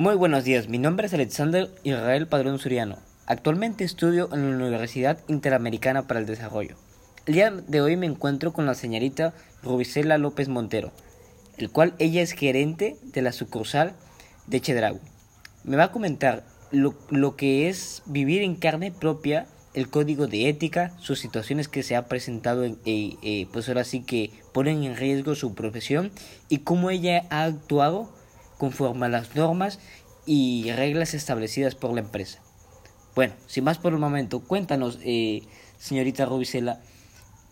Muy buenos días, mi nombre es Alexander Israel Padrón Suriano. Actualmente estudio en la Universidad Interamericana para el Desarrollo. El día de hoy me encuentro con la señorita Rubicela López Montero, el cual ella es gerente de la sucursal de Chedraui. Me va a comentar lo, lo que es vivir en carne propia el código de ética, sus situaciones que se ha presentado, en, eh, eh, pues ahora sí que ponen en riesgo su profesión y cómo ella ha actuado conforme a las normas y reglas establecidas por la empresa. Bueno, sin más por el momento, cuéntanos, eh, señorita Rubicela,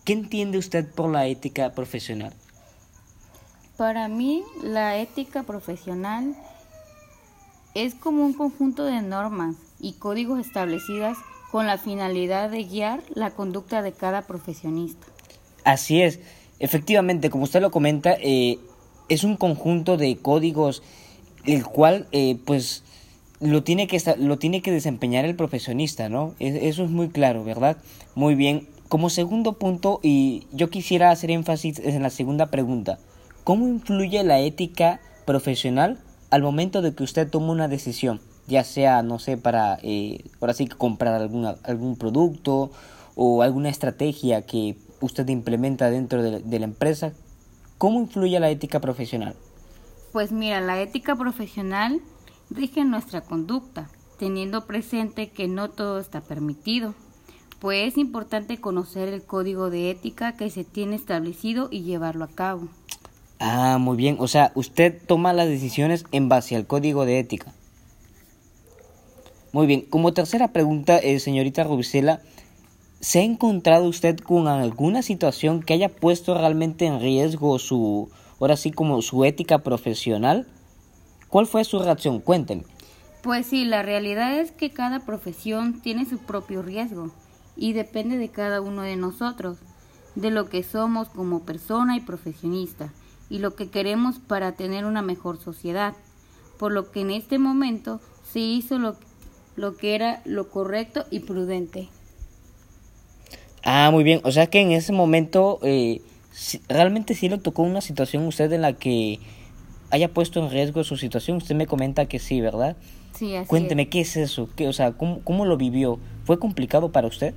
¿qué entiende usted por la ética profesional? Para mí, la ética profesional es como un conjunto de normas y códigos establecidas con la finalidad de guiar la conducta de cada profesionista. Así es, efectivamente, como usted lo comenta, eh, es un conjunto de códigos el cual eh, pues lo tiene que lo tiene que desempeñar el profesionista, ¿no? Eso es muy claro, ¿verdad? Muy bien. Como segundo punto y yo quisiera hacer énfasis en la segunda pregunta. ¿Cómo influye la ética profesional al momento de que usted toma una decisión? Ya sea, no sé, para eh, ahora sí comprar algún, algún producto o alguna estrategia que usted implementa dentro de la empresa. ¿Cómo influye la ética profesional? Pues mira, la ética profesional rige nuestra conducta, teniendo presente que no todo está permitido, pues es importante conocer el código de ética que se tiene establecido y llevarlo a cabo. Ah, muy bien, o sea, usted toma las decisiones en base al código de ética. Muy bien, como tercera pregunta, eh, señorita Rubicela, ¿se ha encontrado usted con alguna situación que haya puesto realmente en riesgo su, ahora sí como su ética profesional. ¿Cuál fue su reacción? Cuéntenme. Pues sí, la realidad es que cada profesión tiene su propio riesgo y depende de cada uno de nosotros, de lo que somos como persona y profesionista y lo que queremos para tener una mejor sociedad. Por lo que en este momento se hizo lo, lo que era lo correcto y prudente. Ah, muy bien. O sea que en ese momento eh, realmente sí le tocó una situación usted en la que haya puesto en riesgo su situación. Usted me comenta que sí, ¿verdad? Sí, así Cuénteme qué es eso, qué, o sea, ¿cómo, cómo lo vivió. ¿Fue complicado para usted?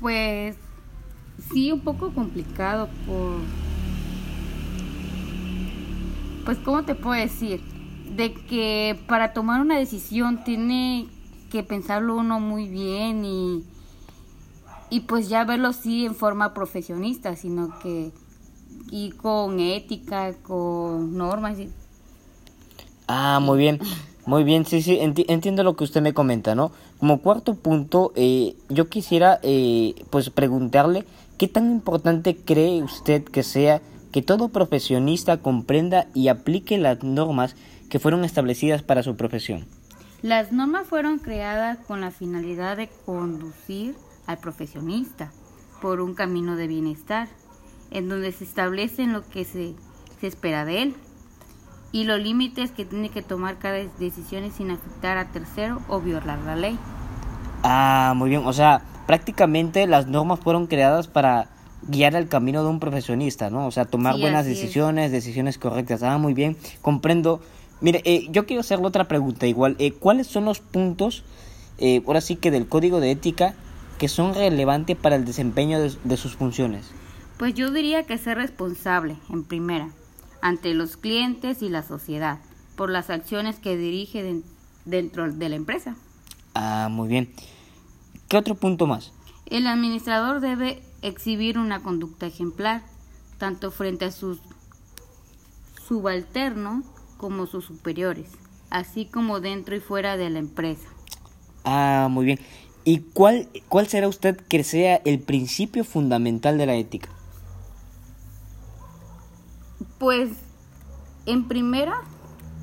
Pues sí, un poco complicado por... Pues, ¿cómo te puedo decir? De que para tomar una decisión tiene que pensarlo uno muy bien y y pues ya verlo sí en forma profesionista, sino que y con ética, con normas. Ah, muy bien, muy bien, sí, sí, entiendo lo que usted me comenta, ¿no? Como cuarto punto, eh, yo quisiera eh, pues preguntarle qué tan importante cree usted que sea que todo profesionista comprenda y aplique las normas que fueron establecidas para su profesión. Las normas fueron creadas con la finalidad de conducir al profesionista por un camino de bienestar, en donde se establece lo que se, se espera de él y los límites que tiene que tomar cada decisión sin afectar a tercero o violar la ley. Ah, muy bien, o sea, prácticamente las normas fueron creadas para guiar el camino de un profesionista, ¿no? O sea, tomar buenas decisiones, decisiones correctas. Ah, muy bien, comprendo. Mire, eh, yo quiero hacerle otra pregunta igual. Eh, ¿Cuáles son los puntos, eh, ahora sí que del código de ética, que son relevantes para el desempeño de, sus funciones? Pues yo diría que ser responsable, en primera, ante los clientes y la sociedad, por las acciones que dirige dentro de la empresa. Ah, muy bien. ¿Qué otro punto más? El administrador debe exhibir una conducta ejemplar, tanto frente a sus subalternos como sus superiores, así como dentro y fuera de la empresa. Ah, muy bien. ¿Y cuál, cuál será usted que sea el principio fundamental de la ética? Pues, en primera,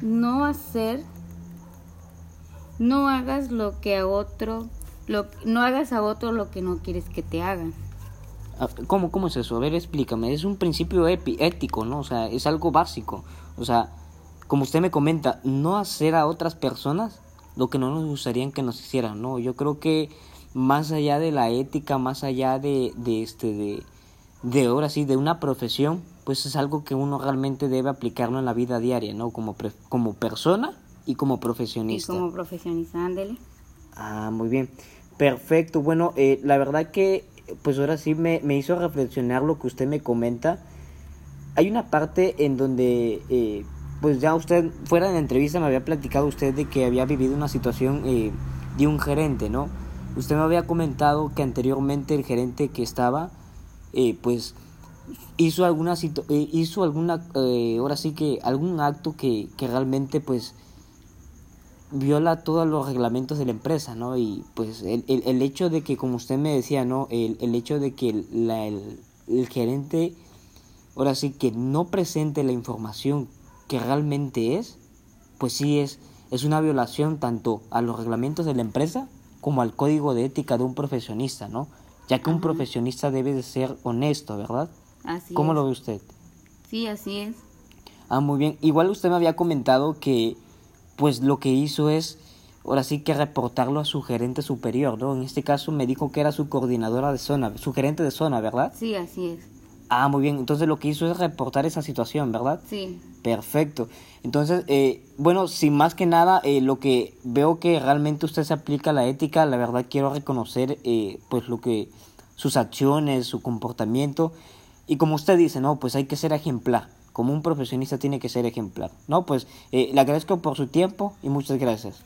no hacer, no hagas lo que a otro, lo, no hagas a otro lo que no quieres que te hagan. Ah, ¿Cómo, ¿Cómo es eso? A ver, explícame. Es un principio ético, ¿no? O sea, es algo básico. O sea, como usted me comenta, no hacer a otras personas lo que no nos gustaría que nos hicieran, ¿no? Yo creo que más allá de la ética, más allá de, de este, de, de ahora sí, de una profesión, pues es algo que uno realmente debe aplicarlo en la vida diaria, ¿no? Como, como persona y como profesionista. Y como profesionista, ándele. Ah, muy bien. Perfecto. Bueno, eh, la verdad que pues ahora sí me, me, hizo reflexionar lo que usted me comenta. Hay una parte en donde eh, pues ya usted fuera de la entrevista me había platicado usted de que había vivido una situación eh, de un gerente, ¿no? Usted me había comentado que anteriormente el gerente que estaba eh, pues hizo alguna eh, hizo alguna ahora sí que algún acto que, que realmente pues viola todos los reglamentos de la empresa, ¿no? Y pues el, el, el hecho de que, como usted me decía, ¿no? El, el hecho de que la, el, el, gerente, ahora sí que no presente la información que realmente es, pues sí es, es una violación tanto a los reglamentos de la empresa como al código de ética de un profesionista, ¿no? Ya que un profesionista debe de ser honesto, ¿verdad? Así ¿Cómo es. lo ve usted? Sí, así es. Ah, muy bien. Igual usted me había comentado que pues lo que hizo es ahora sí que reportarlo a su gerente superior, ¿no? En este caso me dijo que era su coordinadora de zona, su gerente de zona, ¿verdad? Sí, así es. Ah, muy bien. Entonces lo que hizo es reportar esa situación, ¿verdad? Sí. Perfecto. Entonces, eh, bueno, sin más que nada, eh, lo que veo que realmente usted se aplica a la ética, la verdad quiero reconocer, eh, pues lo que sus acciones, su comportamiento y como usted dice, no, pues hay que ser ejemplar. Como un profesionista tiene que ser ejemplar. No, pues eh, le agradezco por su tiempo y muchas gracias.